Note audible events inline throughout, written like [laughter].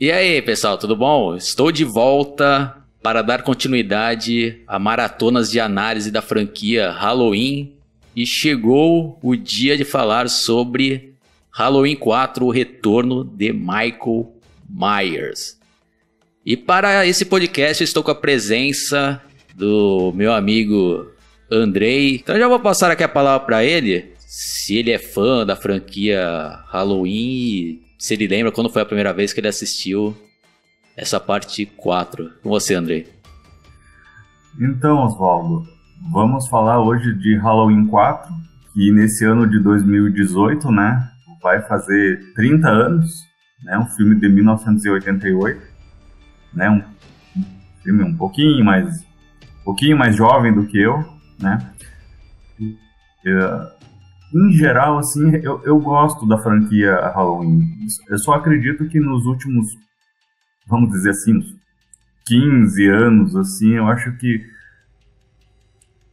E aí, pessoal, tudo bom? Estou de volta para dar continuidade a maratonas de análise da franquia Halloween e chegou o dia de falar sobre Halloween 4, o retorno de Michael Myers. E para esse podcast estou com a presença do meu amigo Andrei. Então já vou passar aqui a palavra para ele, se ele é fã da franquia Halloween se ele lembra quando foi a primeira vez que ele assistiu essa parte 4. Com você, Andrei. Então, Oswaldo, vamos falar hoje de Halloween 4, que nesse ano de 2018, né, vai fazer 30 anos, né, um filme de 1988, né, um, filme um pouquinho mais, um pouquinho mais jovem do que eu, né, em geral, assim, eu, eu gosto da franquia Halloween. Eu só acredito que nos últimos, vamos dizer assim, 15 anos, assim, eu acho que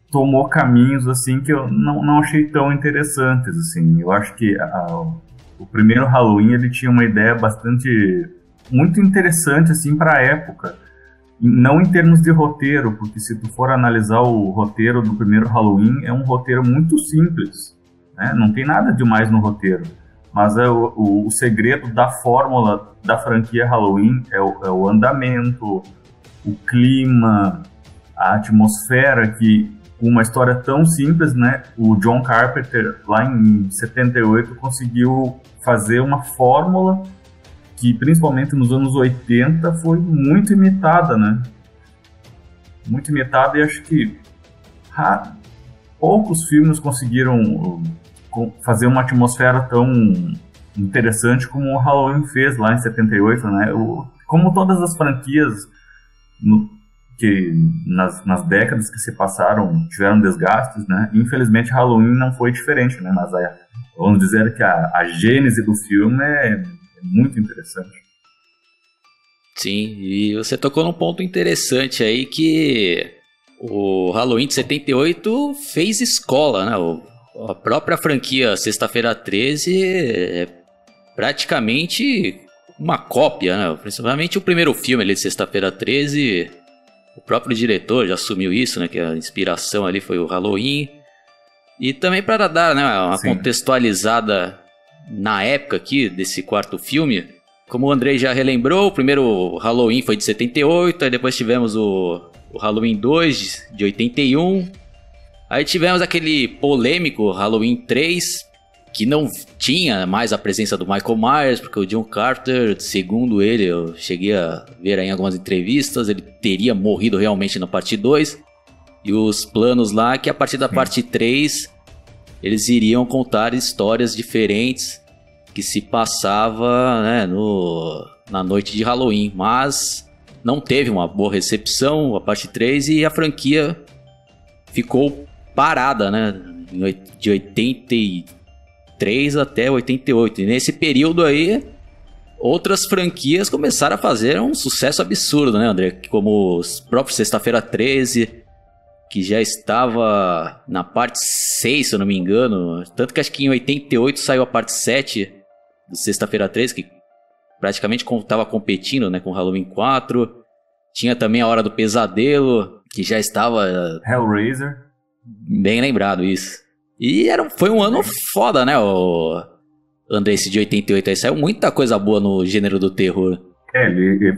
tomou caminhos, assim, que eu não, não achei tão interessantes, assim. Eu acho que a, o primeiro Halloween, ele tinha uma ideia bastante, muito interessante, assim, para a época. Não em termos de roteiro, porque se tu for analisar o roteiro do primeiro Halloween, é um roteiro muito simples né? Não tem nada demais no roteiro. Mas é o, o, o, segredo da fórmula da franquia Halloween é o, é o andamento, o clima, a atmosfera que uma história tão simples, né? O John Carpenter lá em 78 conseguiu fazer uma fórmula que principalmente nos anos 80 foi muito imitada, né? Muito imitada e acho que poucos filmes conseguiram fazer uma atmosfera tão interessante como o Halloween fez lá em 78, né? O, como todas as franquias no, que nas, nas, décadas que se passaram tiveram desgastes, né? Infelizmente Halloween não foi diferente, né? Mas a, vamos dizer que a, a gênese do filme é, é muito interessante. Sim, e você tocou num ponto interessante aí que o Halloween de 78 fez escola, né? O a própria franquia Sexta-feira 13 é praticamente uma cópia, né? Principalmente o primeiro filme ali de Sexta-feira 13. O próprio diretor já assumiu isso, né? Que a inspiração ali foi o Halloween. E também para dar né, uma Sim. contextualizada na época aqui desse quarto filme. Como o Andrei já relembrou, o primeiro Halloween foi de 78, aí depois tivemos o, o Halloween 2 de 81, Aí tivemos aquele polêmico Halloween 3, que não tinha mais a presença do Michael Myers, porque o John Carter, segundo ele, eu cheguei a ver em algumas entrevistas, ele teria morrido realmente na parte 2. E os planos lá que a partir da parte 3 eles iriam contar histórias diferentes que se passava né, no, na noite de Halloween, mas não teve uma boa recepção a parte 3 e a franquia ficou parada, né? De 83 até 88. E nesse período aí, outras franquias começaram a fazer um sucesso absurdo, né, André? Como os próprios Sexta-feira 13, que já estava na parte 6, se eu não me engano. Tanto que acho que em 88 saiu a parte 7 do Sexta-feira 13, que praticamente estava competindo né, com Halloween 4. Tinha também a Hora do Pesadelo, que já estava. Hellraiser. Bem lembrado isso. E era, foi um ano foda, né, o André, esse de 88 aí. Saiu muita coisa boa no gênero do terror. É, ele,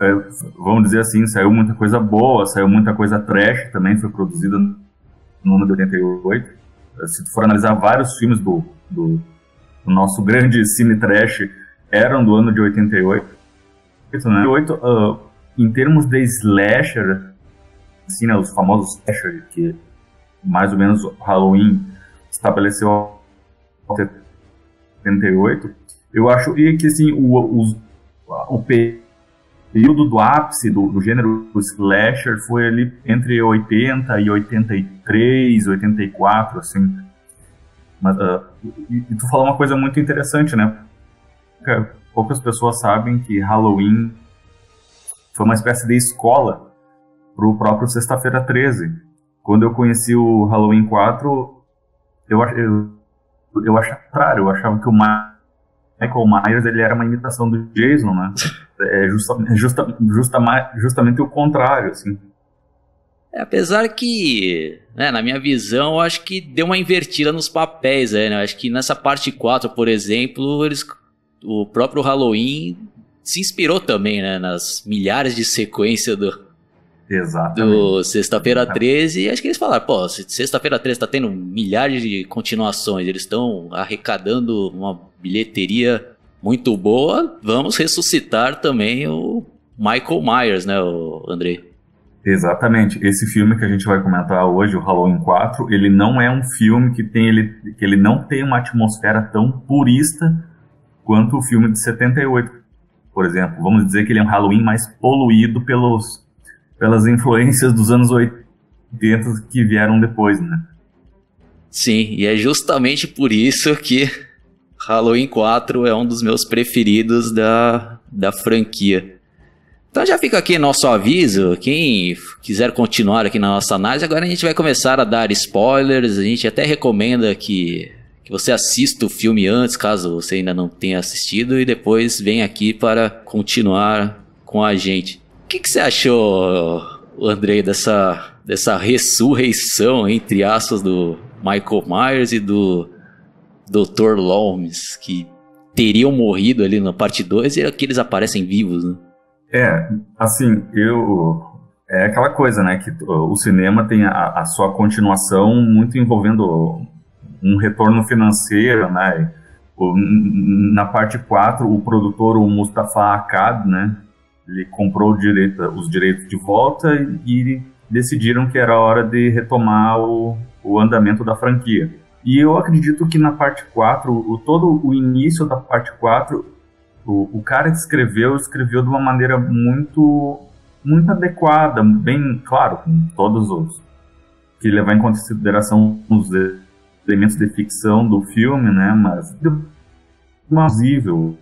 é, vamos dizer assim, saiu muita coisa boa, saiu muita coisa trash também, foi produzida no ano de 88. Se tu for analisar vários filmes do, do, do nosso grande cine trash, eram do ano de 88. Né? 88 uh, em termos de slasher, assim, né, os famosos slasher, que mais ou menos Halloween estabeleceu 78, eu acho que assim, o, o, o período do ápice do, do gênero slasher foi ali entre 80 e 83, 84, assim. Mas, uh, e, e tu falou uma coisa muito interessante, né? Poucas pessoas sabem que Halloween foi uma espécie de escola para o próprio Sexta-feira 13 quando eu conheci o Halloween 4, eu, eu, eu achava claro, eu achava que o Michael Myers ele era uma imitação do Jason, né? [laughs] é justa, justa, justa, justamente o contrário, assim. É, apesar que, né, na minha visão, eu acho que deu uma invertida nos papéis, né? Eu acho que nessa parte 4, por exemplo, eles, o próprio Halloween se inspirou também, né, nas milhares de sequências do, Exatamente. do Sexta-feira 13. E acho que eles falaram, pô, Sexta-feira 13 tá tendo milhares de continuações, eles estão arrecadando uma bilheteria muito boa, vamos ressuscitar também o Michael Myers, né, o Andrei? Exatamente. Esse filme que a gente vai comentar hoje, o Halloween 4, ele não é um filme que tem ele que ele não tem uma atmosfera tão purista quanto o filme de 78, por exemplo. Vamos dizer que ele é um Halloween mais poluído pelos pelas influências dos anos 80 que vieram depois, né? Sim, e é justamente por isso que Halloween 4 é um dos meus preferidos da, da franquia. Então já fica aqui nosso aviso, quem quiser continuar aqui na nossa análise, agora a gente vai começar a dar spoilers, a gente até recomenda que, que você assista o filme antes, caso você ainda não tenha assistido, e depois vem aqui para continuar com a gente. O que, que você achou, Andrei, dessa, dessa ressurreição, entre aspas, do Michael Myers e do Dr. Loomis, que teriam morrido ali na parte 2 e aqui eles aparecem vivos, né? É, assim, eu. É aquela coisa, né? Que o cinema tem a, a sua continuação muito envolvendo um retorno financeiro, né? Na parte 4, o produtor, o Mustafa Akkad, né? Ele comprou direito, os direitos de volta e decidiram que era hora de retomar o, o andamento da franquia. E eu acredito que na parte 4, o, todo o início da parte 4 o, o cara que escreveu, escreveu de uma maneira muito, muito adequada, bem claro, com todos os que levar em consideração os elementos de ficção do filme, né? Mas plausível.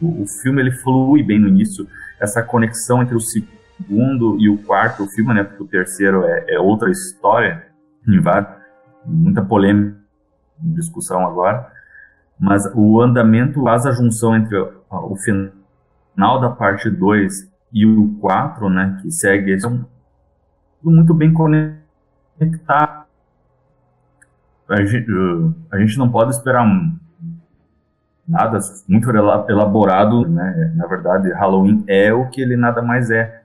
O, o filme ele flui bem no início, essa conexão entre o segundo e o quarto filme, né? Porque o terceiro é, é outra história, muita polêmica, discussão agora mas o andamento faz a junção entre o final da parte 2 e o 4, né, que segue, são muito bem conectado. A gente, a gente não pode esperar nada muito elaborado, né? Na verdade, Halloween é o que ele nada mais é.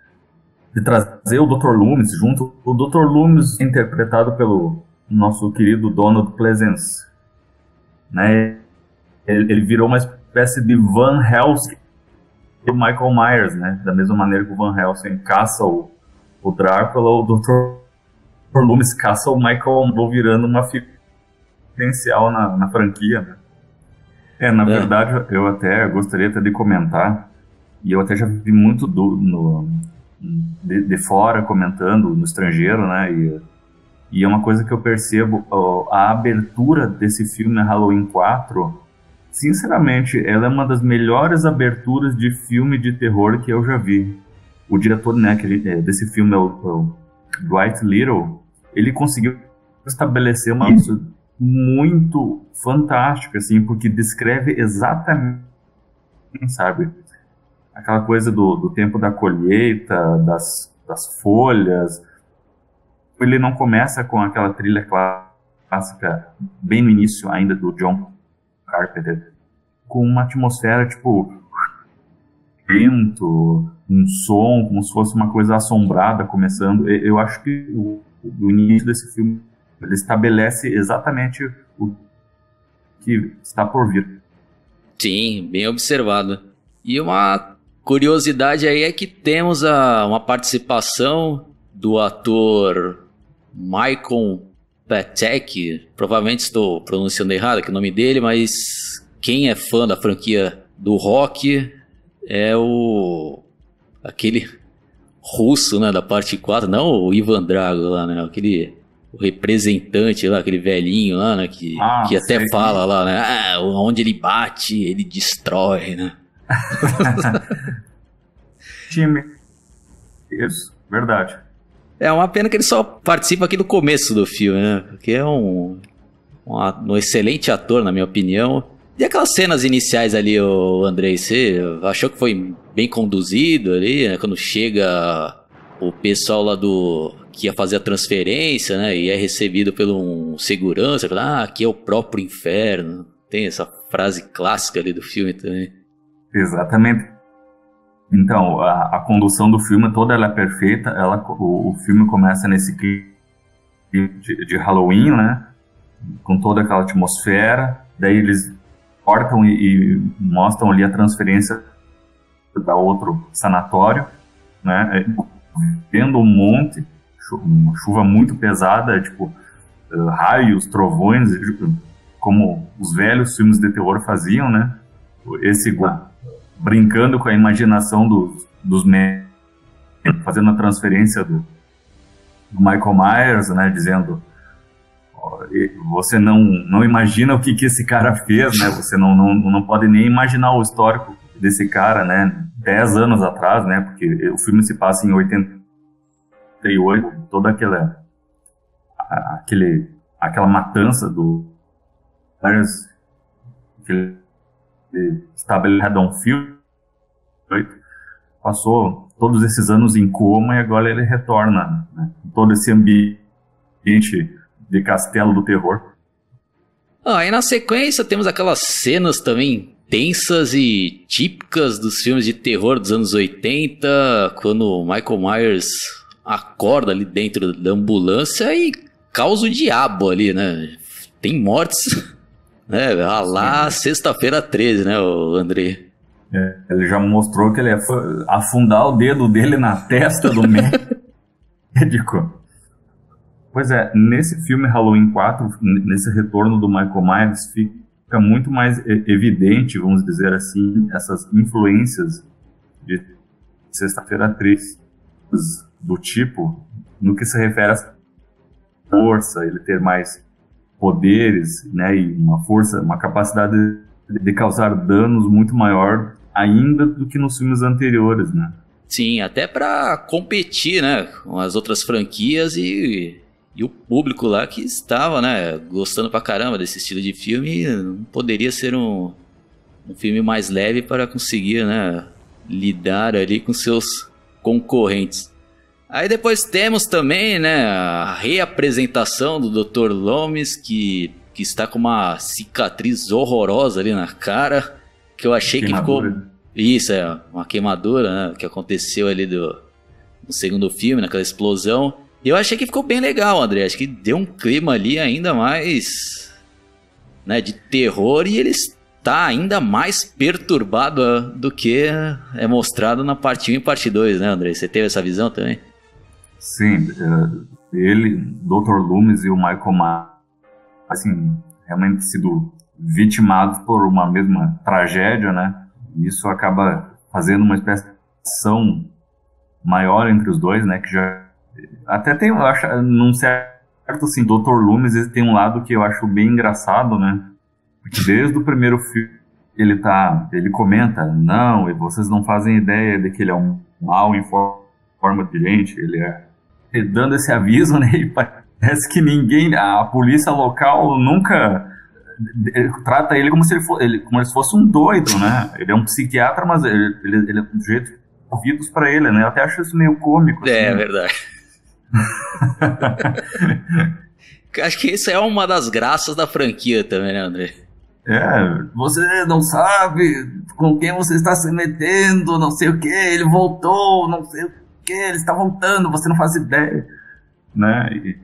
De trazer o Dr. Loomis junto, o Dr. Loomis interpretado pelo nosso querido Donald Pleasence, né? ele, ele virou uma espécie de Van Helsing do Michael Myers, né? Da mesma maneira que o Van Helsing caça o, o Drácula, o Dr. Loomis caça o Michael virando uma figura potencial na, na franquia, né? É, na é. verdade, eu até gostaria até de comentar, e eu até já vi muito do, no, de, de, fora comentando, no estrangeiro, né? E, e é uma coisa que eu percebo, a abertura desse filme Halloween 4 Sinceramente, ela é uma das melhores aberturas de filme de terror que eu já vi. O diretor né, é, desse filme é o, é o Dwight Little. Ele conseguiu estabelecer uma coisa [laughs] muito fantástica, assim, porque descreve exatamente, sabe, aquela coisa do, do tempo da colheita, das, das folhas. Ele não começa com aquela trilha clássica bem no início ainda do John Carpenter com uma atmosfera tipo vento, um som, como se fosse uma coisa assombrada começando. Eu acho que o, o início desse filme ele estabelece exatamente o que está por vir. Sim, bem observado. E uma curiosidade aí é que temos a, uma participação do ator Michael Patek, provavelmente estou pronunciando errado aqui o nome dele, mas quem é fã da franquia do rock é o. aquele russo, né, da parte 4, não o Ivan Drago lá, né, aquele o representante lá, aquele velhinho lá, né, que, ah, que até fala lá, né, ah, onde ele bate, ele destrói, né. [laughs] Time. Isso, verdade. É uma pena que ele só participa aqui do começo do filme, né, porque é um, um, um excelente ator, na minha opinião. E aquelas cenas iniciais ali, o Andrei, você achou que foi bem conduzido ali, né? Quando chega o pessoal lá do que ia fazer a transferência, né? E é recebido pelo um segurança, fala, ah, aqui é o próprio inferno. Tem essa frase clássica ali do filme também. Exatamente. Então, a, a condução do filme toda ela é perfeita. Ela, o, o filme começa nesse clima de, de, Halloween, né? Com toda aquela atmosfera. Daí eles cortam e, e mostram ali a transferência para outro sanatório, né? Vendo um monte, uma chuva muito pesada, tipo uh, raios, trovões, como os velhos filmes de terror faziam, né? Esse brincando com a imaginação dos, dos fazendo a transferência do, do Michael Myers, né? Dizendo você não, não imagina o que, que esse cara fez, né? Você não, não, não pode nem imaginar o histórico desse cara, né? Dez anos atrás, né? Porque o filme se passa em 88, toda aquela aquele aquela matança do que estabelecido um filme passou todos esses anos em coma e agora ele retorna né? todo esse ambiente de castelo do terror. Ah, e na sequência temos aquelas cenas também tensas e típicas dos filmes de terror dos anos 80, quando Michael Myers acorda ali dentro da ambulância e causa o diabo ali, né? Tem mortes, [laughs] né? Ah lá, sexta-feira 13, né, o André? É, ele já mostrou que ele ia afundar o dedo dele na testa do [laughs] médico. Pois é, nesse filme Halloween 4, nesse retorno do Michael Myers, fica muito mais evidente, vamos dizer assim, essas influências de Sexta-feira 3 do tipo, no que se refere à força, ele ter mais poderes, né, e uma força, uma capacidade de causar danos muito maior ainda do que nos filmes anteriores, né? Sim, até para competir, né, com as outras franquias e e o público lá que estava, né, gostando pra caramba desse estilo de filme, não poderia ser um, um filme mais leve para conseguir, né, lidar ali com seus concorrentes. Aí depois temos também, né, a reapresentação do Dr. Lomes, que, que está com uma cicatriz horrorosa ali na cara, que eu achei queimadura. que ficou... Isso, é, uma queimadura, né, que aconteceu ali do, no segundo filme, naquela explosão. E eu achei que ficou bem legal, André. Acho que deu um clima ali ainda mais né, de terror e ele está ainda mais perturbado do que é mostrado na parte 1 e parte 2, né, André? Você teve essa visão também? Sim, é, ele, Dr. Loomis e o Michael Myers, assim, realmente sido vitimados por uma mesma tragédia, né? Isso acaba fazendo uma espécie de ação maior entre os dois, né? Que já até tem, eu acho, num certo assim, Dr. Loomis ele tem um lado que eu acho bem engraçado, né? Porque desde o primeiro filme ele tá, ele comenta, não, e vocês não fazem ideia de que ele é um mal em forma de gente, ele é dando esse aviso, [laughs] né? E parece que ninguém, a polícia local nunca trata ele como se ele, fosse, ele, como se fosse um doido, né? Ele é um psiquiatra, mas ele, ele, ele é do jeito ouvidos para ele, né? Eu até acho isso meio cômico. É, assim. verdade. [laughs] Acho que isso é uma das graças da franquia também, né, André? É, você não sabe com quem você está se metendo, não sei o que, ele voltou, não sei o que, ele está voltando, você não faz ideia. Né? E,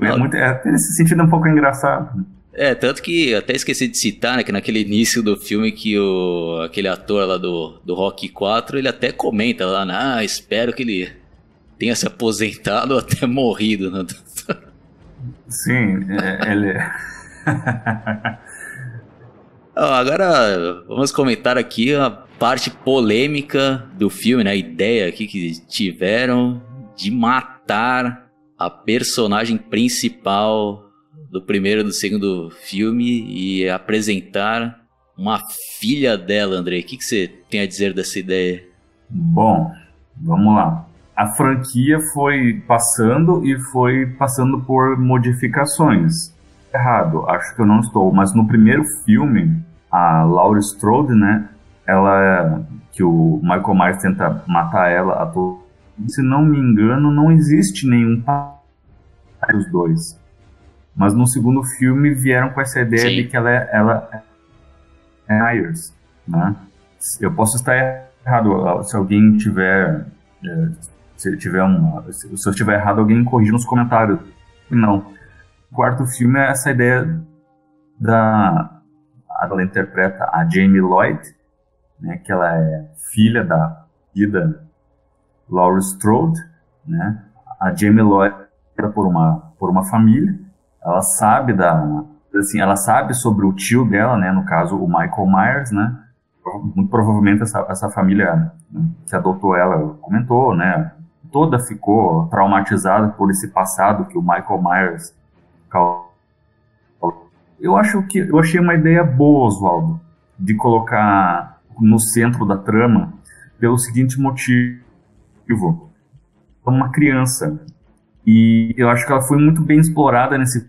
é, muito, é, nesse sentido é um pouco engraçado. É, tanto que até esqueci de citar, né, que naquele início do filme que o, aquele ator lá do, do Rock 4, ele até comenta lá, ah, espero que ele tenha se aposentado ou até morrido. Né? Sim, é, ele. [laughs] Agora vamos comentar aqui a parte polêmica do filme, né? A ideia aqui que tiveram de matar a personagem principal do primeiro e do segundo filme e apresentar uma filha dela, André. O que, que você tem a dizer dessa ideia? Bom, vamos lá a franquia foi passando e foi passando por modificações. Errado, acho que eu não estou, mas no primeiro filme a Laurie Strode, né? Ela que o Michael Myers tenta matar ela a todo. Se não me engano, não existe nenhum dos dois. Mas no segundo filme vieram com essa ideia Sim. de que ela é, ela é Myers, né? Eu posso estar errado. Se alguém tiver é, se tiver uma, se eu estiver errado, alguém corrija nos comentários. Não. O quarto filme é essa ideia da ela interpreta a Jamie Lloyd, né, que ela é filha da vida Laurie Strode, né? A Jamie Lloyd era por uma por uma família, ela sabe da assim, ela sabe sobre o tio dela, né, no caso o Michael Myers, né? Muito provavelmente essa, essa família que adotou ela comentou, né? Toda ficou traumatizada por esse passado que o Michael Myers causou. Eu acho que eu achei uma ideia boa, Oswaldo, de colocar no centro da trama pelo seguinte motivo: uma criança e eu acho que ela foi muito bem explorada nesse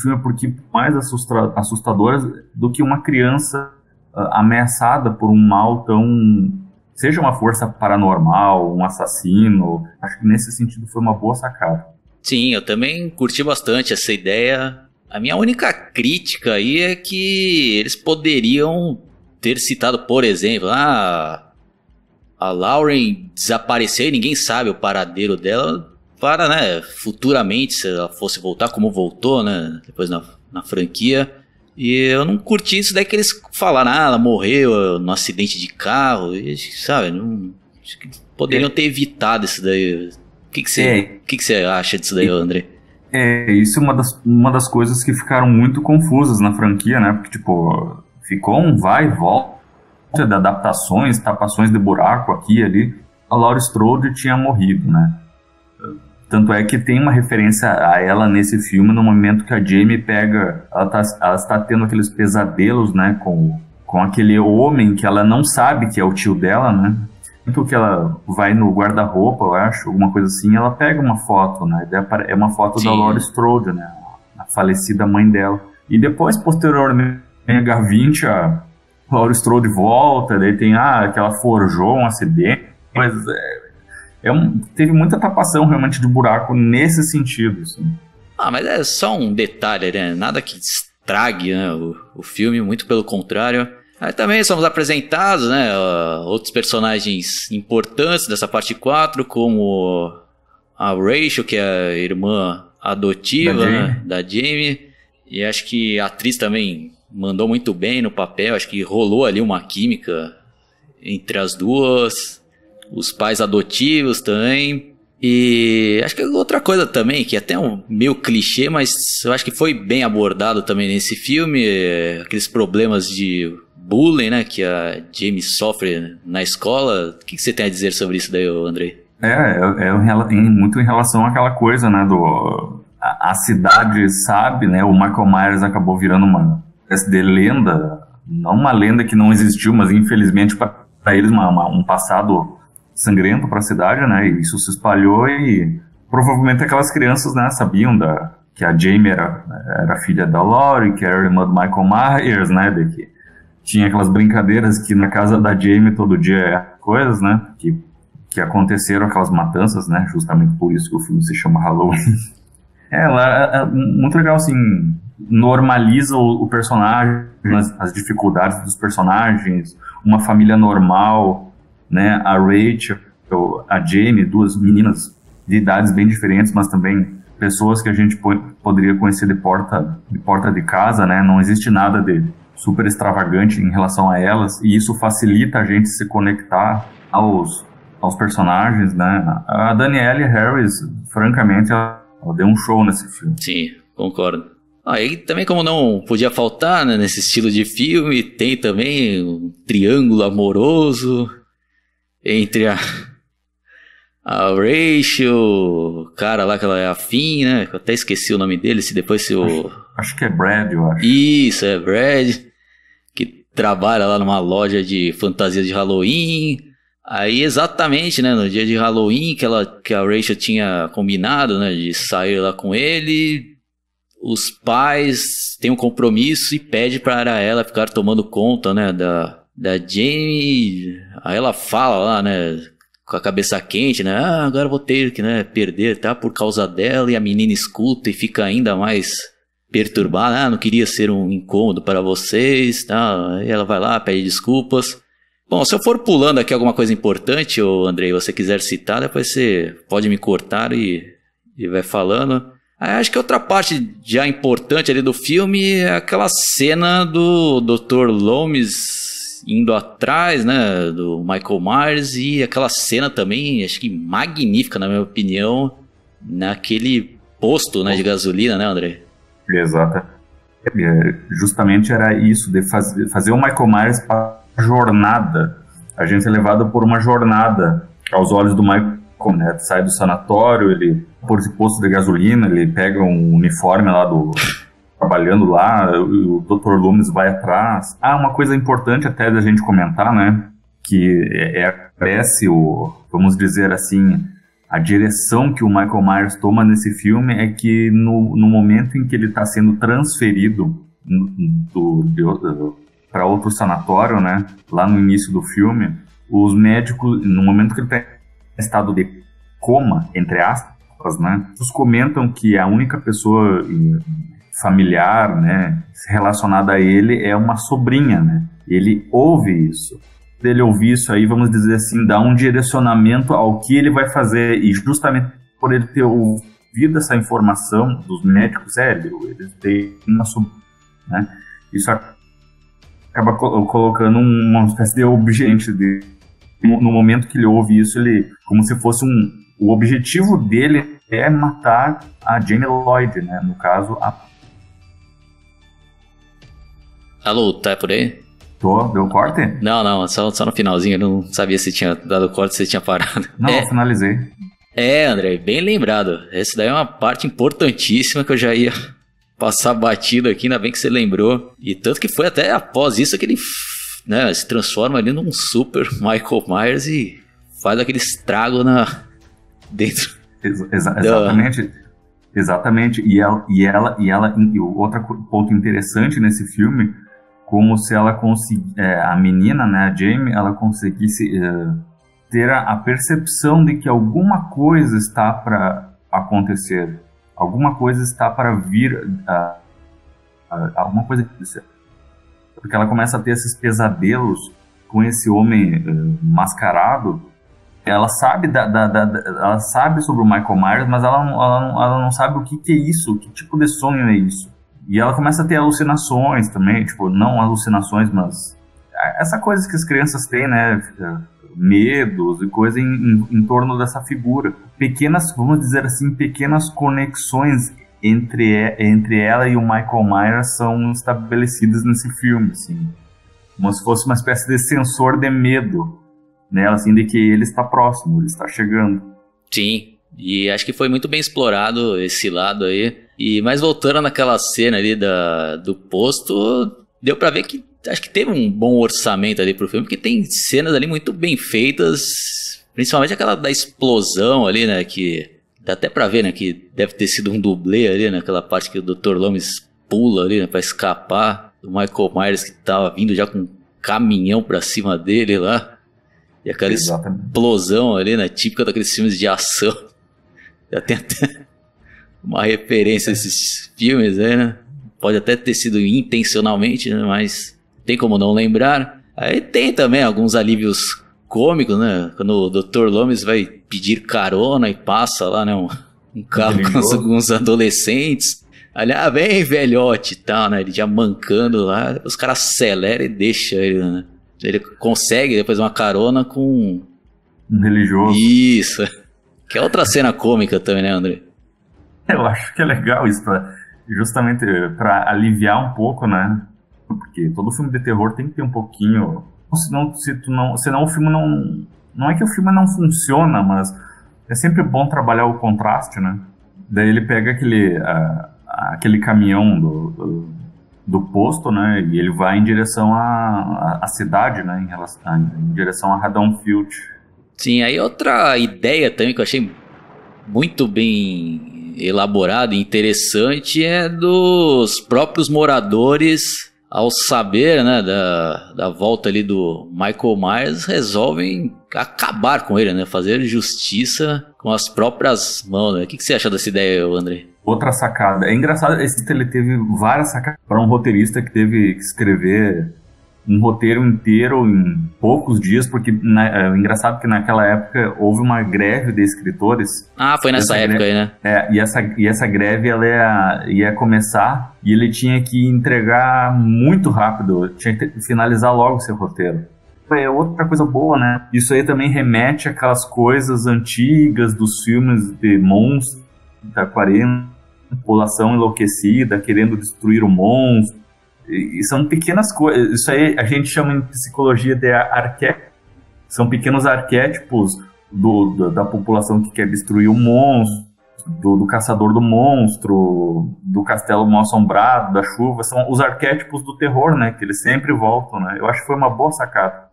filme porque mais assustadora do que uma criança uh, ameaçada por um mal tão seja uma força paranormal, um assassino. Acho que nesse sentido foi uma boa sacada. Sim, eu também curti bastante essa ideia. A minha única crítica aí é que eles poderiam ter citado, por exemplo, ah, a Lauren desapareceu e ninguém sabe o paradeiro dela para, né, futuramente, se ela fosse voltar como voltou, né, depois na, na franquia. E eu não curti isso daí que eles falaram, ah, ela morreu no acidente de carro, e, sabe, não, poderiam ter evitado isso daí. O que, que, você, é. que, que você acha disso daí, André? É, isso é uma das, uma das coisas que ficaram muito confusas na franquia, né? Porque, tipo, ficou um vai e volta de adaptações, tapações de buraco aqui e ali. A Laura Strode tinha morrido, né? Tanto é que tem uma referência a ela nesse filme no momento que a Jamie pega. Ela, tá, ela está tendo aqueles pesadelos, né? Com, com aquele homem que ela não sabe que é o tio dela, né? Tanto que ela vai no guarda-roupa, eu acho, alguma coisa assim, ela pega uma foto, né? É uma foto Sim. da Laura Strode, né? A falecida mãe dela. E depois, posteriormente, tem a H20, a Laura Strode volta, daí tem, ah, que ela forjou um acidente, mas é, é um, teve muita tapação realmente de buraco nesse sentido, assim. Ah, mas é só um detalhe, né? Nada que estrague né, o, o filme, muito pelo contrário. Aí também somos apresentados, né, outros personagens importantes dessa parte 4, como a Rachel, que é a irmã adotiva da Jamie. Né, da Jamie. E acho que a atriz também mandou muito bem no papel, acho que rolou ali uma química entre as duas. Os pais adotivos também. E acho que outra coisa também, que é até um meio clichê, mas eu acho que foi bem abordado também nesse filme, é aqueles problemas de bullying, né, que a Jamie sofre na escola. O que, você tem a dizer sobre isso daí, Andrei? É, é, é, muito em relação àquela coisa, né, do a, a, cidade sabe, né, o Michael Myers acabou virando uma espécie de lenda, não uma lenda que não existiu, mas infelizmente para eles uma, uma, um passado sangrento para a cidade, né, e isso se espalhou e provavelmente aquelas crianças, né, sabiam da que a Jamie era, era filha da Laurie, que era irmã do Michael Myers, né, de que tinha aquelas brincadeiras que na casa da Jamie todo dia é coisas, né? Que, que aconteceram aquelas matanças, né? Justamente por isso que o filme se chama Halloween. [laughs] é, ela é, é muito legal, assim, normaliza o, o personagem, as, as, dificuldades dos personagens, uma família normal, né? A Rachel, a Jamie, duas meninas de idades bem diferentes, mas também pessoas que a gente poderia conhecer de porta de porta de casa, né? Não existe nada de super extravagante em relação a elas, e isso facilita a gente se conectar aos, aos personagens, né? A Danielle Harris, francamente, ela, ela deu um show nesse filme. Sim, concordo. Aí ah, também como não podia faltar né, nesse estilo de filme, tem também um triângulo amoroso entre a, a Rachel, o cara lá que ela é afim, né? Eu até esqueci o nome dele, se depois se o... Acho, acho que é Brad, eu acho. Isso, é Brad trabalha lá numa loja de fantasias de Halloween. Aí exatamente, né, no dia de Halloween que ela que a Rachel tinha combinado, né, de sair lá com ele, os pais têm um compromisso e pede para ela ficar tomando conta, né, da, da Jamie. Aí ela fala lá, né, com a cabeça quente, né, ah, agora vou ter que, né, perder, tá, por causa dela. E a menina escuta e fica ainda mais perturbada, ah, não queria ser um incômodo para vocês, tá. Aí ela vai lá, pede desculpas. Bom, se eu for pulando aqui alguma coisa importante, ou Andrei, você quiser citar, depois você pode me cortar e, e vai falando. Aí acho que outra parte já importante ali do filme é aquela cena do Dr. Loomis indo atrás, né, do Michael Myers e aquela cena também, acho que magnífica na minha opinião, naquele posto, né, de gasolina, né, André? Exato. É, justamente era isso, de fazer, fazer o Michael Myers para jornada. A gente é levado por uma jornada aos olhos do Michael, né? Sai do sanatório, ele por esse posto de gasolina, ele pega um uniforme lá do trabalhando lá, o Dr. Loomis vai atrás. Ah, uma coisa importante até da gente comentar, né? Que é, é parece o, vamos dizer assim, a direção que o Michael Myers toma nesse filme é que no, no momento em que ele está sendo transferido do, do, para outro sanatório, né? Lá no início do filme, os médicos, no momento que ele está em estado de coma, entre aspas, né? Eles comentam que a única pessoa familiar, né, relacionada a ele é uma sobrinha, né? Ele ouve isso. Ele ouvir isso aí, vamos dizer assim, dá um direcionamento ao que ele vai fazer e justamente por ele ter ouvido essa informação dos médicos, é, ele tem uma sobrinha, né? Isso acaba colocando uma espécie de objeto de no momento que ele ouve isso, ele como se fosse um o objetivo dele é matar a Jamie Lloyd, né? No caso, a. Alô, tá por aí? Tô, deu corte? Não, não, só, só no finalzinho, eu não sabia se tinha dado corte, se tinha parado. Não, é, finalizei. É, André, bem lembrado. Essa daí é uma parte importantíssima que eu já ia passar batido aqui, ainda bem que você lembrou. E tanto que foi até após isso que ele né, se transforma ali num super Michael Myers e faz aquele estrago na, dentro. Exa exatamente. Exatamente. E ela, e ela, e ela, e outro ponto interessante nesse filme, como se ela conseguisse, é, a menina, né, a Jamie, ela conseguisse é, ter a, a, percepção de que alguma coisa está para acontecer, alguma coisa está para vir, a, a, alguma coisa porque ela começa a ter esses pesadelos com esse homem uh, mascarado ela sabe da, da, da, ela sabe sobre o Michael Myers, mas ela, ela, ela não sabe o que, que é isso, que tipo de sonho é isso. E ela começa a ter alucinações também, tipo, não alucinações, mas essa coisa que as crianças têm, né? Medos e coisa em, em, em torno dessa figura. Pequenas, vamos dizer assim, pequenas conexões entre, entre ela e o Michael Myers são estabelecidas nesse filme, assim. Como se fosse uma espécie de sensor de medo nela, assim, de que ele está próximo, ele está chegando. Sim, e acho que foi muito bem explorado esse lado aí. E mas voltando naquela cena ali da, do posto, deu para ver que acho que teve um bom orçamento ali pro filme, porque tem cenas ali muito bem feitas, principalmente aquela da explosão ali, né, que dá até para ver, né, que deve ter sido um dublê ali, naquela né, parte que o Dr. Lomes pula ali, né, para escapar do Michael Myers que tava vindo já com um caminhão para cima dele lá. E aquela Exatamente. explosão ali, né? Típica daqueles filmes de ação. Já tem até [laughs] uma referência a esses filmes aí, né? Pode até ter sido intencionalmente, né? Mas tem como não lembrar. Aí tem também alguns alívios cômicos, né? Quando o Dr. Lomes vai pedir carona e passa lá, né? Um, um carro com alguns adolescentes. Ali, ah, vem velhote e tal, né? Ele já mancando lá. Os caras aceleram e deixam ele, né? Ele consegue depois uma carona com. Um religioso. Isso. Que é outra cena cômica também, né, André? Eu acho que é legal isso, pra, justamente para aliviar um pouco, né? Porque todo filme de terror tem que ter um pouquinho. Senão, se tu não, senão o filme não. Não é que o filme não funciona, mas é sempre bom trabalhar o contraste, né? Daí ele pega aquele, uh, aquele caminhão do, do do posto, né? E ele vai em direção à, à cidade, né? Em, relação, em direção a Haddonfield. Sim, aí outra ideia também que eu achei muito bem elaborado e interessante é dos próprios moradores ao saber né, da, da volta ali do Michael Myers, resolvem acabar com ele, né? Fazer justiça com as próprias mãos. Né? O que, que você acha dessa ideia, André? Outra sacada. É engraçado, esse ele teve várias sacadas para um roteirista que teve que escrever um roteiro inteiro em poucos dias, porque na, é engraçado que naquela época houve uma greve de escritores. Ah, foi nessa época greve, aí, né? É, e essa, e essa greve ela ia, ia começar e ele tinha que entregar muito rápido, tinha que finalizar logo o seu roteiro. É outra coisa boa, né? Isso aí também remete àquelas coisas antigas dos filmes de monstros da 40, população enlouquecida, querendo destruir o monstro e são pequenas coisas. Isso aí a gente chama em psicologia de arquétipos. São pequenos arquétipos do, do, da população que quer destruir o monstro, do, do, caçador do monstro, do castelo mal assombrado, da chuva. São os arquétipos do terror, né? Que eles sempre voltam, né? Eu acho que foi uma boa sacada.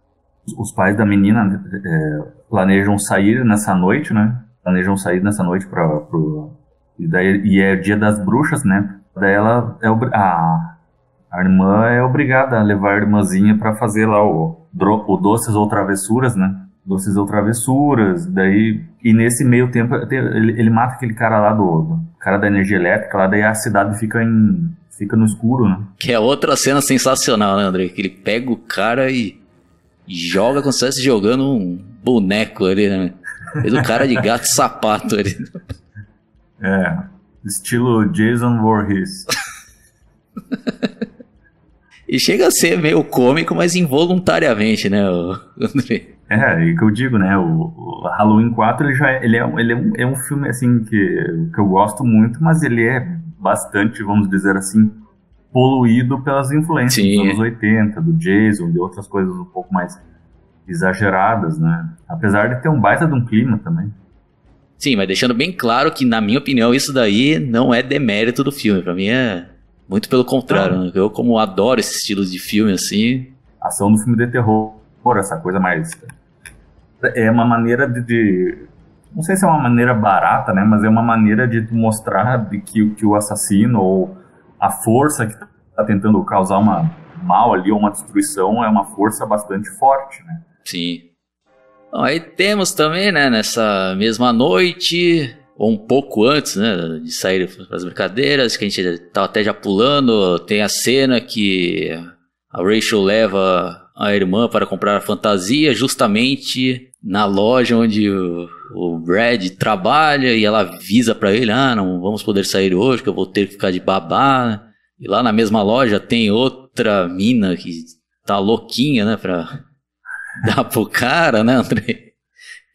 Os pais da menina é, planejam sair nessa noite, né? Planejam sair nessa noite para pro... E, daí, e é dia das bruxas, né? Daí ela é a, a irmã é obrigada a levar a irmãzinha para fazer lá o, o doces ou travessuras, né? Doces ou travessuras, daí e nesse meio tempo ele, ele mata aquele cara lá do, do, cara da energia elétrica, lá daí a cidade fica em fica no escuro, né? Que é outra cena sensacional, né, André? Que ele pega o cara e joga como se estivesse jogando um boneco ali, né? Fez o cara de gato sapato ali. É, estilo Jason Voorhees. [laughs] E chega a ser meio cômico, mas involuntariamente, né, [laughs] André? É, e que eu digo, né, o, o, Halloween 4 ele já é, ele é, ele é, um, é um filme assim que, que eu gosto muito, mas ele é bastante, vamos dizer assim, poluído pelas influências Sim. dos anos 80, do Jason, de outras coisas um pouco mais exageradas, né? Apesar de ter um baita de um clima também. Sim, mas deixando bem claro que, na minha opinião, isso daí não é demérito do filme. Pra mim é muito pelo contrário, ah. né? eu como adoro esse estilo de filme assim. Ação do filme de terror, essa coisa mais é uma maneira de, de, não sei se é uma maneira barata, né, mas é uma maneira de mostrar de que, que o assassino ou a força que está tentando causar uma mal ali ou uma destruição é uma força bastante forte, né? Sim. Bom, aí temos também, né, nessa mesma noite, ou um pouco antes, né, de sair para as brincadeiras, que a gente estava até já pulando, tem a cena que a Rachel leva a irmã para comprar a fantasia justamente na loja onde o, o Brad trabalha e ela avisa para ele, ah, não vamos poder sair hoje, que eu vou ter que ficar de babá. E lá na mesma loja tem outra mina que tá louquinha, né, para [laughs] dar pro cara, né, André?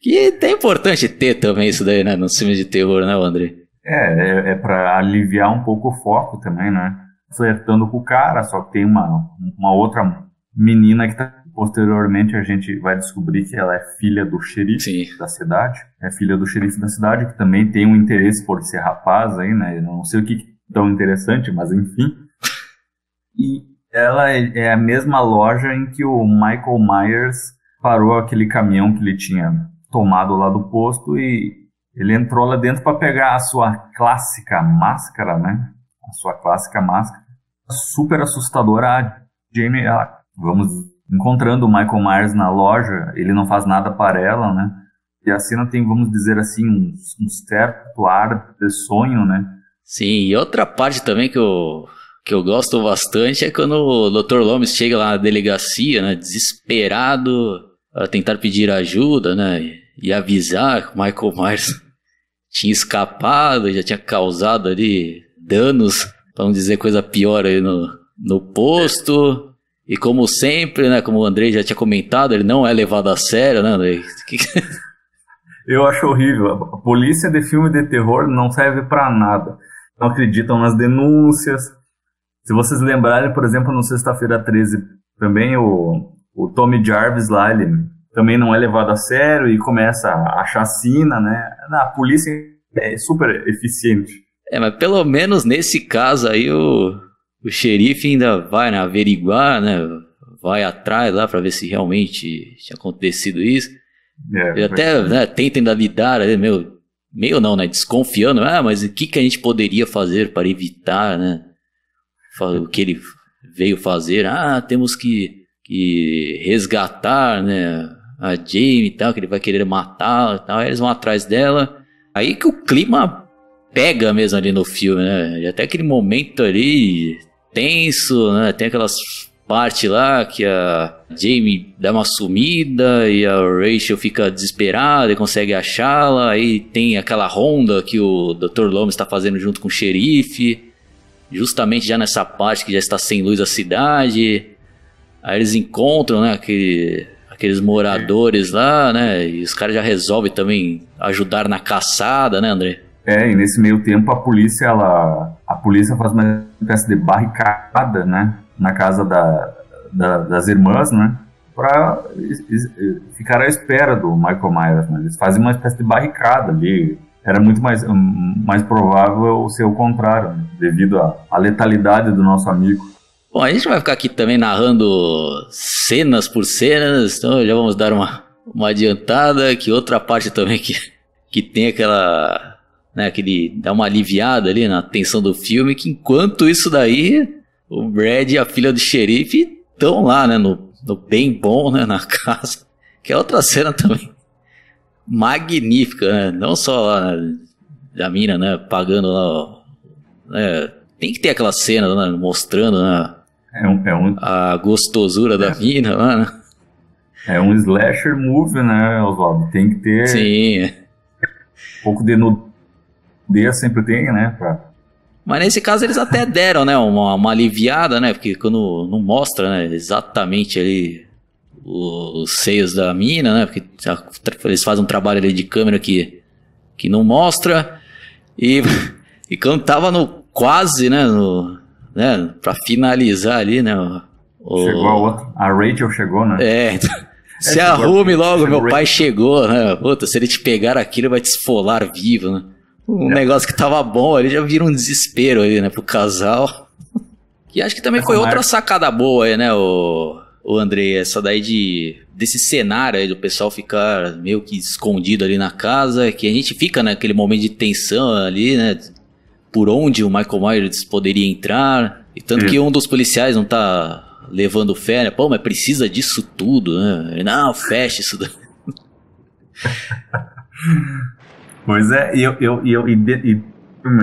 Que é importante ter também isso daí, né? Nos filmes de terror, né, André? É, é, é para aliviar um pouco o foco também, né? Flertando com o cara, só que tem uma, uma outra menina que tá, posteriormente a gente vai descobrir que ela é filha do xerife Sim. da cidade. É filha do xerife da cidade, que também tem um interesse por ser rapaz aí, né? Não sei o que, que tão interessante, mas enfim. E ela é, é a mesma loja em que o Michael Myers parou aquele caminhão que ele tinha tomado lá do posto e ele entrou lá dentro para pegar a sua clássica máscara, né? A sua clássica máscara. Super assustadora. A Jamie, ela, vamos encontrando o Michael Myers na loja, ele não faz nada para ela, né? E a cena tem, vamos dizer assim, um, um certo ar de sonho, né? Sim, e outra parte também que eu, que eu gosto bastante é quando o Dr. Lomes chega lá na delegacia, né? Desesperado tentar pedir ajuda, né? e avisar que o Michael Myers [laughs] tinha escapado, já tinha causado ali danos, para não dizer coisa pior aí no, no posto. E como sempre, né, como o Andrei já tinha comentado, ele não é levado a sério, né, Andrei? [laughs] [laughs] Eu acho horrível. A polícia de filme de terror não serve para nada. Não acreditam nas denúncias. Se vocês lembrarem, por exemplo, no Sexta-feira 13, também o, o Tommy Jarvis lá, ele também não é levado a sério e começa a chacina, né? A polícia é super eficiente. É, mas pelo menos nesse caso aí o, o xerife ainda vai né, averiguar, né? Vai atrás lá para ver se realmente tinha acontecido isso. É, Ele até né, tenta ainda lidar, meu, meio não, né? Desconfiando, ah, mas o que, que a gente poderia fazer para evitar, né? O que ele veio fazer, ah, temos que, que resgatar, né? A Jamie e tal, que ele vai querer matar e tal. Aí eles vão atrás dela. Aí que o clima pega mesmo ali no filme, né? E até aquele momento ali tenso, né? Tem aquelas parte lá que a Jamie dá uma sumida e a Rachel fica desesperada e consegue achá-la. Aí tem aquela ronda que o Dr. Loomis está fazendo junto com o xerife, justamente já nessa parte que já está sem luz a cidade. Aí eles encontram, né, aquele, aqueles moradores lá, né, e os caras já resolvem também ajudar na caçada, né, André? É, e nesse meio tempo a polícia, ela, a polícia faz uma espécie de barricada, né, na casa da, da, das irmãs, né? Para ficar à espera do Michael Myers. Né? Eles fazem uma espécie de barricada ali. Era muito mais, mais provável ser o contrário, né? devido à, à letalidade do nosso amigo. Bom, a gente vai ficar aqui também narrando cenas por cenas, então já vamos dar uma, uma adiantada, que outra parte também que, que tem aquela, né, aquele, dá uma aliviada ali na tensão do filme, que enquanto isso daí, o Brad e a filha do xerife estão lá, né, no, no bem bom, né, na [laughs] casa. Que é outra cena também magnífica, né? Não só lá né, da mina, né, pagando lá, né, tem que ter aquela cena né, mostrando, né, é um, é um... a gostosura é. da mina lá, né? É um slasher movie, né, Oswaldo? Tem que ter... Sim. Um pouco de nudez sempre tem, né, pra mas nesse caso eles até deram, né, uma, uma aliviada, né, porque quando não mostra, né, exatamente ali os seios da mina, né, porque eles fazem um trabalho ali de câmera que, que não mostra, e, [laughs] e quando tava no quase, né, no, né, pra finalizar ali, né, o, Chegou a outra, a Rachel chegou, né? É, [laughs] se é, arrume logo, meu pai chegou, né, puta, se ele te pegar aquilo vai te esfolar vivo, né um é. negócio que tava bom ali já vira um desespero aí, né, pro casal. E acho que também foi outra sacada boa aí, né, o, o André, essa daí de desse cenário aí do pessoal ficar meio que escondido ali na casa, que a gente fica naquele momento de tensão ali, né, por onde o Michael Myers poderia entrar, e tanto que um dos policiais não tá levando fé, né, pô, mas precisa disso tudo, né, não, fecha isso daí. [laughs] Pois é, e eu, eu, eu, e, e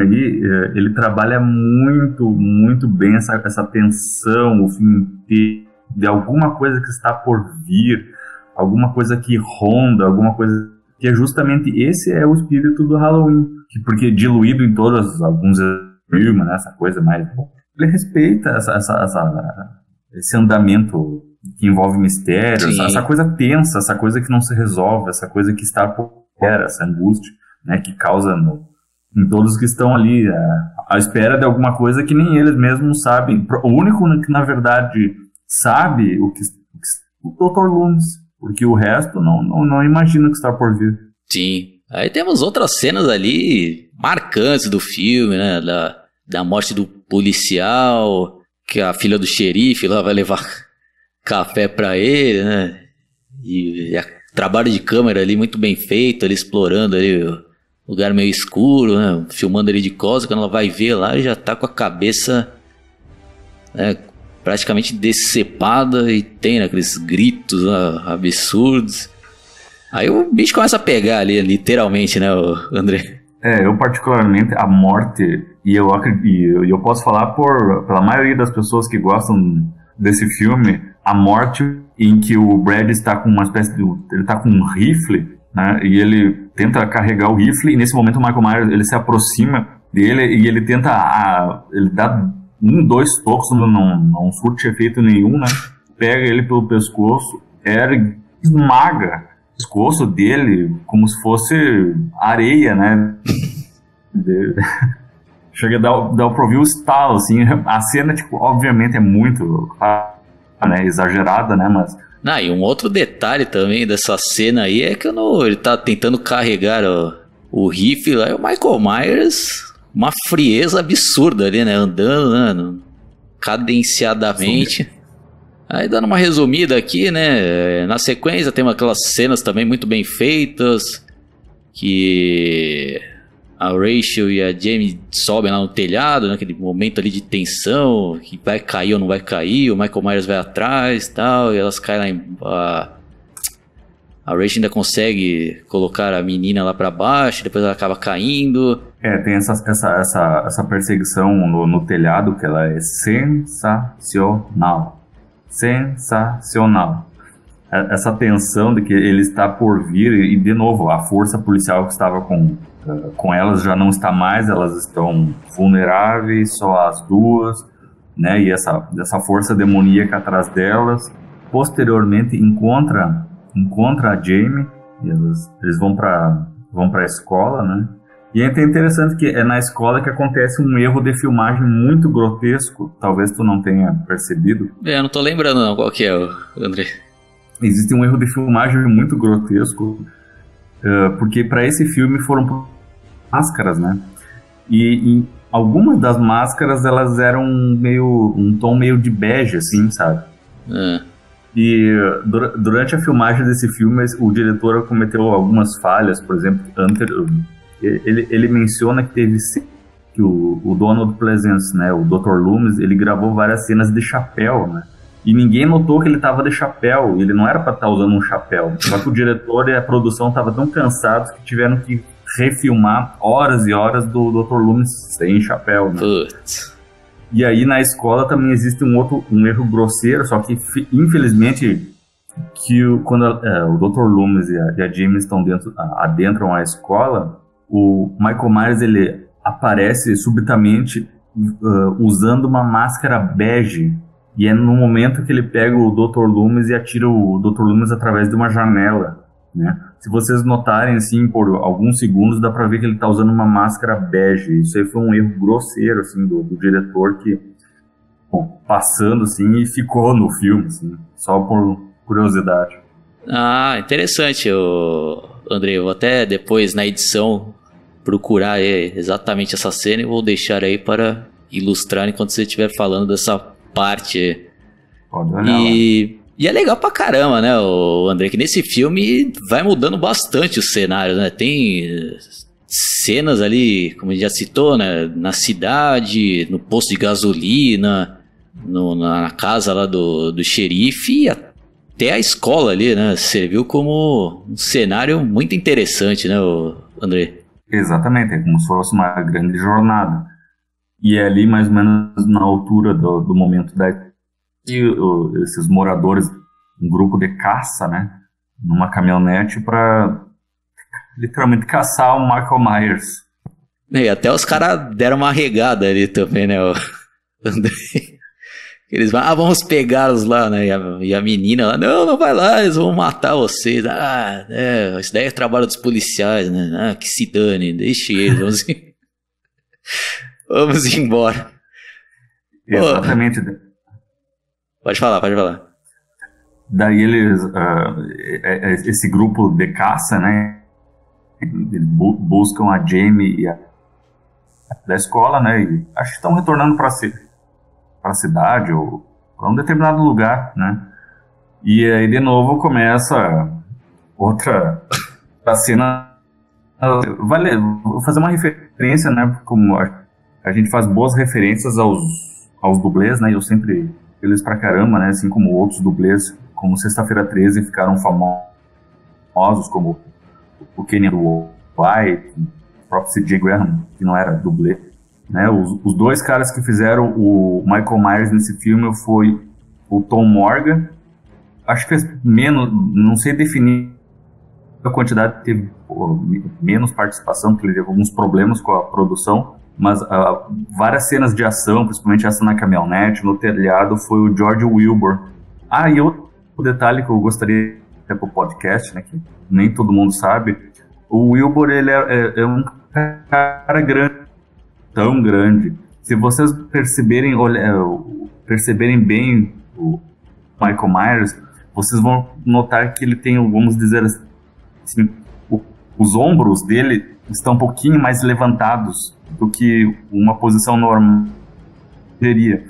aí, é, ele trabalha muito, muito bem essa, essa tensão, o filme de, de alguma coisa que está por vir, alguma coisa que ronda, alguma coisa que é justamente esse é o espírito do Halloween, que porque diluído em todos alguns filmes, né, essa coisa mais ele respeita essa, essa, essa, esse andamento que envolve mistério, essa, essa, coisa tensa, essa coisa que não se resolve, essa coisa que está por fora, essa angústia né, que causa no, em todos que estão ali à, é, à espera de alguma coisa que nem eles mesmos sabem. O único que na verdade sabe o que o Dr. Loomis, porque o resto não, não, não imagina o que está por vir. Sim. Aí temos outras cenas ali marcantes do filme, né? Da, da morte do policial, que a filha do xerife lá vai levar [laughs] café para ele, né? E, e trabalho de câmera ali muito bem feito, explorando ali lugar meio escuro, né? Filmando ele de costas, quando ela vai ver lá, já tá com a cabeça né, praticamente decepada e tem né, aqueles gritos né, absurdos. Aí o bicho começa a pegar ali, literalmente, né, André? É, eu particularmente, a morte, e eu, e eu posso falar por, pela maioria das pessoas que gostam desse filme, a morte em que o Brad está com uma espécie de. Ele está com um rifle né? E ele tenta carregar o rifle e nesse momento o Michael Myers ele se aproxima dele e ele tenta a, ele dá um, dois tocos, não, não, não surte efeito nenhum, né? Pega ele pelo pescoço, ergue, esmaga o pescoço dele como se fosse areia, né? [laughs] Chega a dar, dar pra ouvir o estalo, assim. A cena, tipo, obviamente é muito né, exagerada, né? Mas ah, e um outro detalhe também dessa cena aí é que no, ele tá tentando carregar o, o rifle lá e o Michael Myers, uma frieza absurda ali, né? Andando, né? Cadenciadamente. Aí dando uma resumida aqui, né? Na sequência tem aquelas cenas também muito bem feitas. que a Rachel e a Jamie sobem lá no telhado, naquele momento ali de tensão, que vai cair ou não vai cair, o Michael Myers vai atrás e tal, e elas caem lá em... A, a Rachel ainda consegue colocar a menina lá para baixo, depois ela acaba caindo. É, tem essa, essa, essa, essa perseguição no, no telhado que ela é sensacional. Sensacional. É, essa tensão de que ele está por vir, e de novo, a força policial que estava com com elas já não está mais, elas estão vulneráveis, só as duas, né? E essa, essa força demoníaca atrás delas. Posteriormente encontra encontra a Jamie, e eles, eles vão para vão para a escola, né? E é interessante que é na escola que acontece um erro de filmagem muito grotesco, talvez tu não tenha percebido. É, eu não tô lembrando não, qual que é, André? Existe um erro de filmagem muito grotesco, uh, porque para esse filme foram máscaras, né? E, e, algumas das máscaras elas eram meio um tom meio de bege, assim, sabe? É. E durante a filmagem desse filme, o diretor cometeu algumas falhas, por exemplo, ele, ele menciona que teve que o, o Donald Pleasence, né, o Dr. Loomis, ele gravou várias cenas de chapéu, né? E ninguém notou que ele estava de chapéu, ele não era para estar tá usando um chapéu. Só que o diretor e a produção estavam tão cansados que tiveram que refilmar horas e horas do Dr. Loomis sem chapéu, né? Putz. E aí na escola também existe um outro um erro grosseiro, só que infelizmente que o, quando a, é, o Dr. Loomis e a, e a James estão dentro, adentram a escola, o Michael Myers ele aparece subitamente uh, usando uma máscara bege e é no momento que ele pega o Dr. Loomis e atira o Dr. Loomis através de uma janela, né? Se vocês notarem, assim, por alguns segundos, dá pra ver que ele tá usando uma máscara bege. Isso aí foi um erro grosseiro, assim, do, do diretor que, bom, passando, assim, e ficou no filme, assim, só por curiosidade. Ah, interessante, eu, André. Vou até depois, na edição, procurar exatamente essa cena e vou deixar aí para ilustrar enquanto você estiver falando dessa parte. Pode olhar e... lá. E é legal pra caramba, né, o André, que nesse filme vai mudando bastante os cenários, né? Tem cenas ali, como a gente já citou, né, na cidade, no posto de gasolina, no, na casa lá do, do xerife e até a escola ali, né? Serviu como um cenário muito interessante, né, André? Exatamente, é como se fosse uma grande jornada. E é ali mais ou menos na altura do, do momento da e uh, esses moradores, um grupo de caça, né, numa caminhonete para literalmente caçar o Michael Myers. E até os caras deram uma regada ali também, né? [laughs] Eles vão, ah, vamos pegá-los lá, né? E a, e a, menina lá, não, não vai lá, eles vão matar vocês. Ah, é, isso daí é trabalho dos policiais, né? Ah, que se dane, deixe eles, vamos, [laughs] vamos embora. Exatamente. Pô, Pode falar, pode falar. Daí eles, uh, esse grupo de caça, né, eles bu buscam a Jamie e a da escola, né, e acho que estão retornando para a cidade ou para um determinado lugar, né, e aí de novo começa outra a cena. Vale, vou fazer uma referência, né, como a, a gente faz boas referências aos, aos dublês, né, eu sempre eles pra caramba, né? Assim como outros dublês, como Sexta-feira 13, ficaram famosos, como o Kenny White, o próprio C.J. Graham, que não era dublê. Né? Os, os, dois caras que fizeram o Michael Myers nesse filme foi o Tom Morgan, acho que fez menos, não sei definir a quantidade, teve menos participação, porque ele teve alguns problemas com a produção, mas uh, várias cenas de ação, principalmente essa na caminhonete, no telhado, foi o George Wilbur. Ah, e outro detalhe que eu gostaria até para o podcast, né, que nem todo mundo sabe, o Wilbur ele é, é, é, um cara grande, tão grande. Se vocês perceberem, olha, perceberem bem o Michael Myers, vocês vão notar que ele tem, vamos dizer assim, o, os ombros dele estão um pouquinho mais levantados do que uma posição normal teria.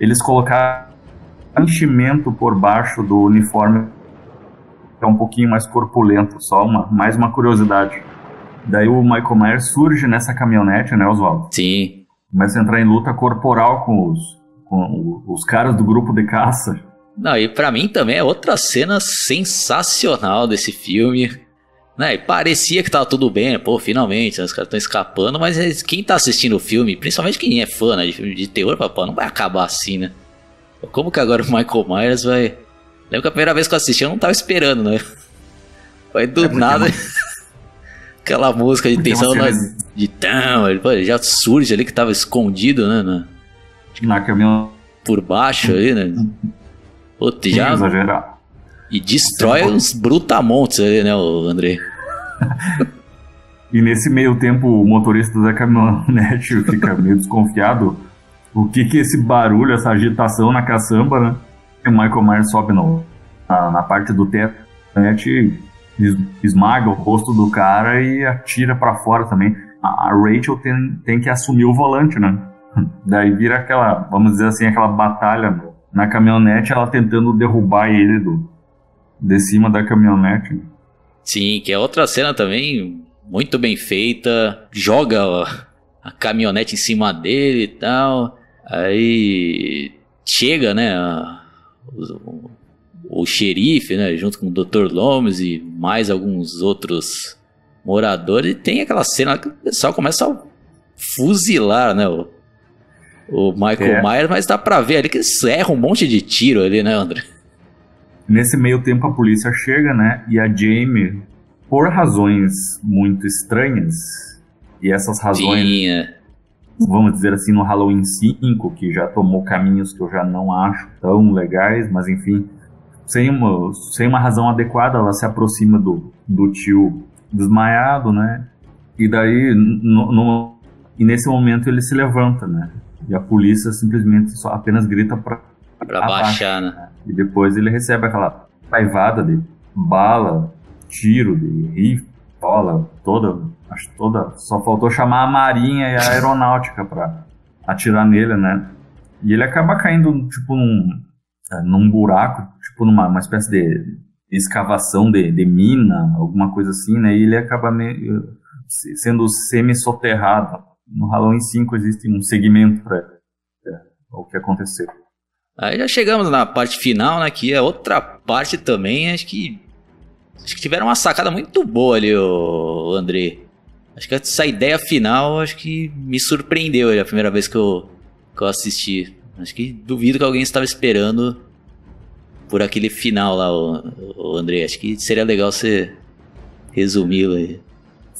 Eles colocaram enchimento por baixo do uniforme que é um pouquinho mais corpulento, só uma, mais uma curiosidade. Daí o Michael Myers surge nessa caminhonete, né, Oswaldo? Sim. Começa a entrar em luta corporal com os, com os caras do grupo de caça. Não, e pra mim também é outra cena sensacional desse filme. Né, e parecia que tava tudo bem, pô, finalmente, né, os caras estão escapando, mas quem tá assistindo o filme, principalmente quem é fã né, de filme de terror, pô, não vai acabar assim, né? Como que agora o Michael Myers vai. Lembro que a primeira vez que eu assisti eu não tava esperando, né? Vai do é nada. [laughs] Aquela música de tensão de tão, ele, pô, já surge ali que tava escondido, né? Na, na caminhão. Por baixo aí, né? Puta, já. Exagerar. E destrói uns brutamontes ali, né, André? e nesse meio tempo, o motorista da caminhonete [laughs] fica meio desconfiado. O que que esse barulho, essa agitação na caçamba, né? E o Michael Myers sobe no, na, na parte do teto, né? esmaga o rosto do cara e atira para fora também. A, a Rachel tem, tem que assumir o volante, né? [laughs] Daí vira aquela, vamos dizer assim, aquela batalha na caminhonete, ela tentando derrubar ele do, de cima da caminhonete. Sim, que é outra cena também muito bem feita. Joga a caminhonete em cima dele e tal. Aí chega, né? o, o, xerife, né? Junto com o Dr. Lomes e mais alguns outros moradores. E tem aquela cena que o pessoal começa a fuzilar, né? O, o Michael é. Myers, mas dá pra ver ali que eles erram um monte de tiro ali, né, André? Nesse meio tempo a polícia chega, né? E a Jamie, por razões muito estranhas, e essas razões, Sim, é. vamos dizer assim, no Halloween 5, que já tomou caminhos que eu já não acho tão legais, mas enfim, sem uma, sem uma razão adequada, ela se aproxima do, do tio desmaiado, né? E daí, no, no, e nesse momento ele se levanta, né? E a polícia simplesmente só apenas grita para para baixar, né? E depois ele recebe aquela paivada de bala, tiro, de rifle, bola, toda, acho toda, só faltou chamar a marinha e a aeronáutica para atirar nele, né? E ele acaba caindo tipo num, é, num buraco, tipo numa uma espécie de escavação de, de mina, alguma coisa assim, né? E ele acaba meio, sendo semi-soterrado no Halloween 5 existe um segmento para é, o que aconteceu. Aí já chegamos na parte final, né? Que é outra parte também, acho que. Acho que tiveram uma sacada muito boa ali, o André. Acho que essa ideia final, acho que me surpreendeu a primeira vez que eu, que eu assisti. Acho que duvido que alguém estava esperando por aquele final lá, o, o André. Acho que seria legal você resumi-lo aí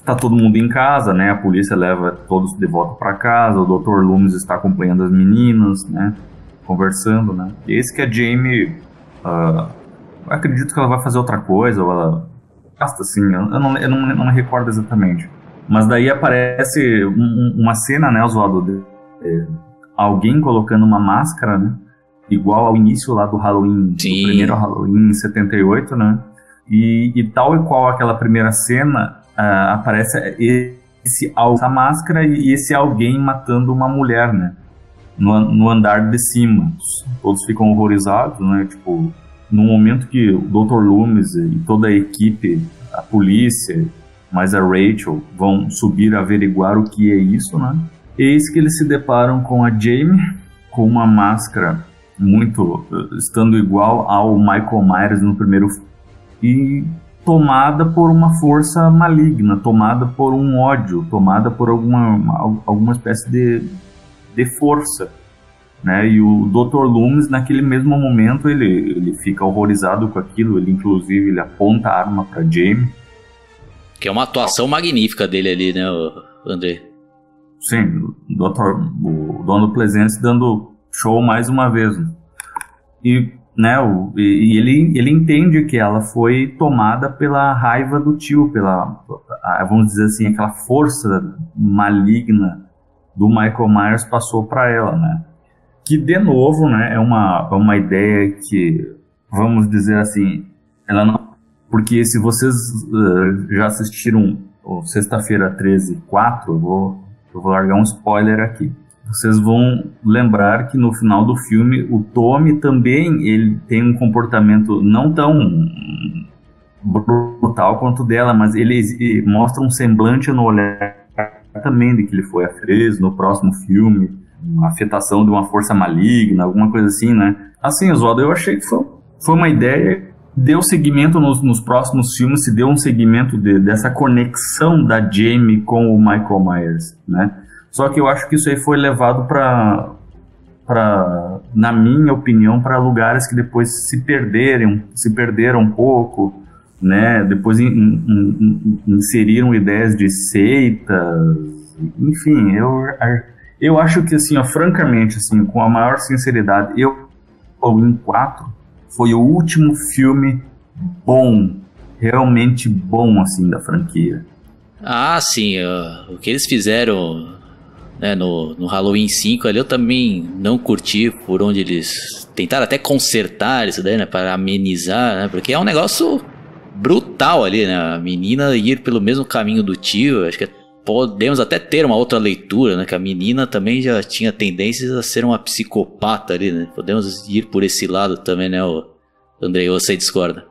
está todo mundo em casa, né? A polícia leva todos de volta para casa. O Dr. Loomis está acompanhando as meninas, né? Conversando, né? E esse que a Jamie, uh, acredito que ela vai fazer outra coisa ou ela gasta assim. Eu não, eu não, não me recordo exatamente. Mas daí aparece um, uma cena, né, Oswaldo, de, de, alguém colocando uma máscara, né? Igual ao início lá do Halloween, Sim. do primeiro Halloween em 78, né? E, e tal e qual aquela primeira cena, uh, aparece esse, essa máscara e esse alguém matando uma mulher, né? No, no andar de cima. Todos ficam horrorizados, né? Tipo, no momento que o Dr. Loomis e toda a equipe, a polícia, mais a Rachel, vão subir averiguar o que é isso, né? Eis que eles se deparam com a Jamie com uma máscara muito estando igual ao Michael Myers no primeiro e tomada por uma força maligna, tomada por um ódio, tomada por alguma, alguma espécie de, de força. Né? E o Dr. Loomis, naquele mesmo momento, ele, ele fica horrorizado com aquilo, ele inclusive ele aponta a arma para Jamie. Que é uma atuação magnífica dele ali, né, André? Sim, o, Dr., o Dono Pleasence dando show mais uma vez. E né? O, e, ele, ele entende que ela foi tomada pela raiva do tio, pela, vamos dizer assim, aquela força maligna do Michael Myers passou para ela, né? Que de novo, né, é uma, é uma ideia que, vamos dizer assim, ela não, porque se vocês uh, já assistiram Sexta-feira 13, 4, eu vou, eu vou largar um spoiler aqui vocês vão lembrar que no final do filme o Tommy também ele tem um comportamento não tão brutal quanto dela, mas ele mostra um semblante no olhar também de que ele foi a Fresno no próximo filme, uma afetação de uma força maligna, alguma coisa assim, né? Assim, Oswaldo, eu achei que foi, foi uma ideia deu seguimento nos, nos, próximos filmes, se deu um seguimento de, dessa conexão da Jamie com o Michael Myers, né? Só que eu acho que isso aí foi levado para para na minha opinião para lugares que depois se perderam se perderam um pouco né? Depois in, in, in, inseriram ideias de seitas enfim eu eu acho que assim ó, francamente assim com a maior sinceridade eu em 4 foi o último filme bom realmente bom assim da franquia. Ah sim o que eles fizeram né, no, no Halloween 5 ali eu também não curti por onde eles tentaram até consertar isso daí, né, para amenizar, né, porque é um negócio brutal ali, né, a menina ir pelo mesmo caminho do tio, acho que podemos até ter uma outra leitura, né, que a menina também já tinha tendências a ser uma psicopata ali, né, podemos ir por esse lado também, né, o Andrei, você discorda?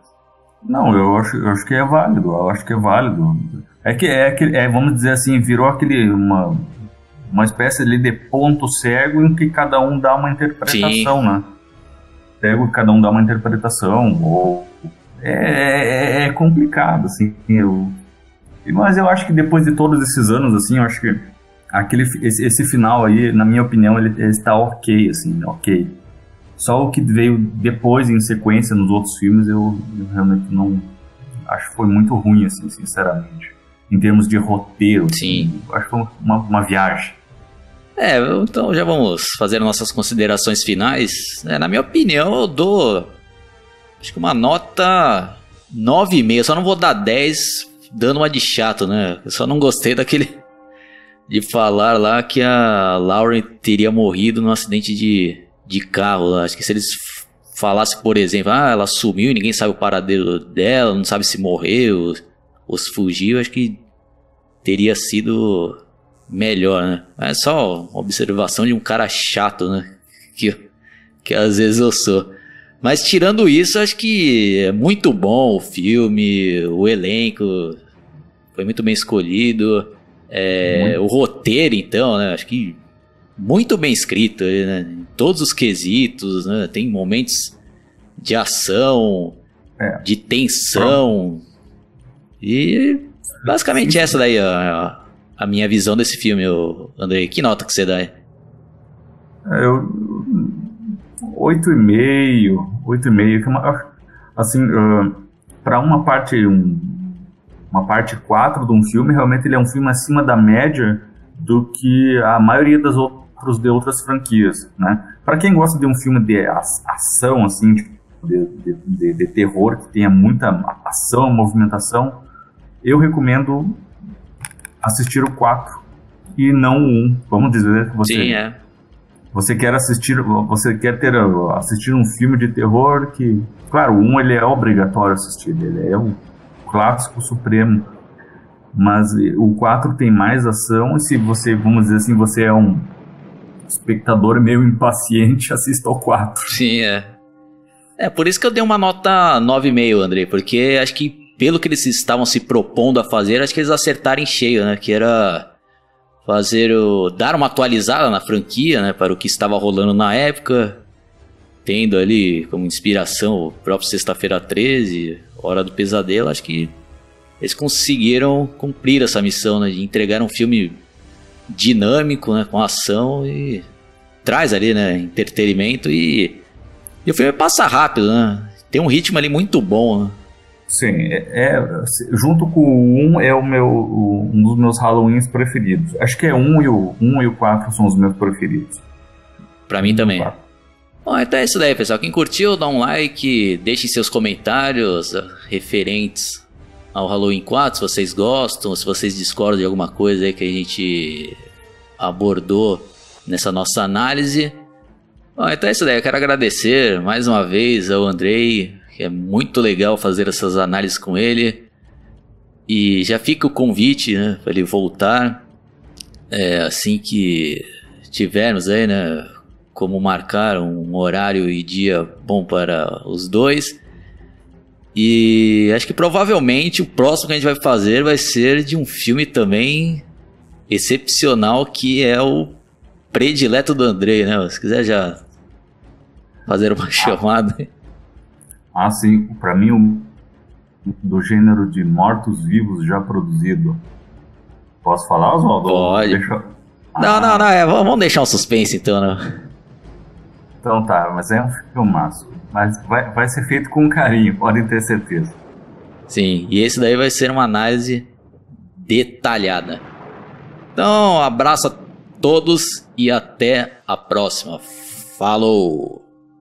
Não, eu acho, eu acho que é válido, eu acho que é válido. É que é, que é vamos dizer assim, virou aquele uma uma espécie ali de ponto cego em que cada um dá uma interpretação, Sim. né? Cego cada um dá uma interpretação, ou é, é, é complicado, assim, eu, mas eu acho que depois de todos esses anos, assim, eu acho que aquele, esse, esse final aí, na minha opinião, ele, ele, está ok, assim, ok. Só o que veio depois, em sequência, nos outros filmes, eu, eu realmente não... Acho que foi muito ruim, assim, sinceramente. Em termos de roteiro. Sim. Assim, acho que foi uma, uma viagem. É, então já vamos fazer nossas considerações finais. É, na minha opinião, eu dou acho que uma nota 9,5. Só não vou dar 10 dando uma de chato, né? Eu só não gostei daquele [laughs] de falar lá que a Lauren teria morrido num acidente de, de carro. Acho que se eles falassem, por exemplo, ah, ela sumiu e ninguém sabe o paradeiro dela, não sabe se morreu ou se fugiu, acho que teria sido melhor, né? É só uma observação de um cara chato, né? [laughs] Que, que às vezes eu sou. Mas tirando isso, acho que é muito bom o filme, o elenco foi muito bem escolhido. É, o roteiro, então, né? Acho que muito bem escrito, né? Em todos os quesitos, né? Tem momentos de ação, é. de tensão. E basicamente essa daí, ó, a minha visão desse filme, Andrei. Que nota que você dá? É, eu. 8,5. 8,5. É assim, uh, para uma parte. Um, uma parte 4 de um filme, realmente ele é um filme acima da média do que a maioria das outros de outras franquias, né? Para quem gosta de um filme de ação, assim, de, de, de, de terror, que tenha muita ação, movimentação, eu recomendo assistir o 4 e não o 1. Vamos dizer você. Sim, é. Você quer assistir, você quer ter assistir um filme de terror que, claro, 1 ele é obrigatório assistir, ele é o clássico supremo. Mas o 4 tem mais ação e se você, vamos dizer assim, você é um espectador meio impaciente, [laughs] assista ao 4. Sim, é. É, por isso que eu dei uma nota 9,5, André, porque acho que pelo que eles estavam se propondo a fazer, acho que eles acertaram em cheio, né? Que era fazer o dar uma atualizada na franquia, né, para o que estava rolando na época, tendo ali como inspiração o próprio Sexta-feira 13, Hora do Pesadelo, acho que eles conseguiram cumprir essa missão, né, de entregar um filme dinâmico, né, com ação e traz ali, né, entretenimento e, e o filme passa rápido, né? Tem um ritmo ali muito bom, né? Sim, é, é, junto com o 1 é o meu, o, um dos meus Halloweens preferidos. Acho que é 1 e o 1 e o 4 são os meus preferidos. Pra mim também. Bom, então é isso daí, pessoal. Quem curtiu, dá um like, deixe seus comentários referentes ao Halloween 4, se vocês gostam, se vocês discordam de alguma coisa aí que a gente abordou nessa nossa análise. Bom, então é isso daí. Eu quero agradecer mais uma vez ao Andrei é muito legal fazer essas análises com ele. E já fica o convite né, para ele voltar é, assim que tivermos aí, né, como marcar um horário e dia bom para os dois. E acho que provavelmente o próximo que a gente vai fazer vai ser de um filme também excepcional que é o predileto do Andrei, né? Se quiser já fazer uma [laughs] chamada. Ah, sim. Para mim, o do gênero de mortos-vivos já produzido. Posso falar, Oswaldo? Pode. Deixa... Ah, não, não, não. É, vamos deixar um suspense então, né? Então tá, mas é um filmaço. Mas vai, vai ser feito com carinho, podem ter certeza. Sim, e esse daí vai ser uma análise detalhada. Então, um abraço a todos e até a próxima. Falou!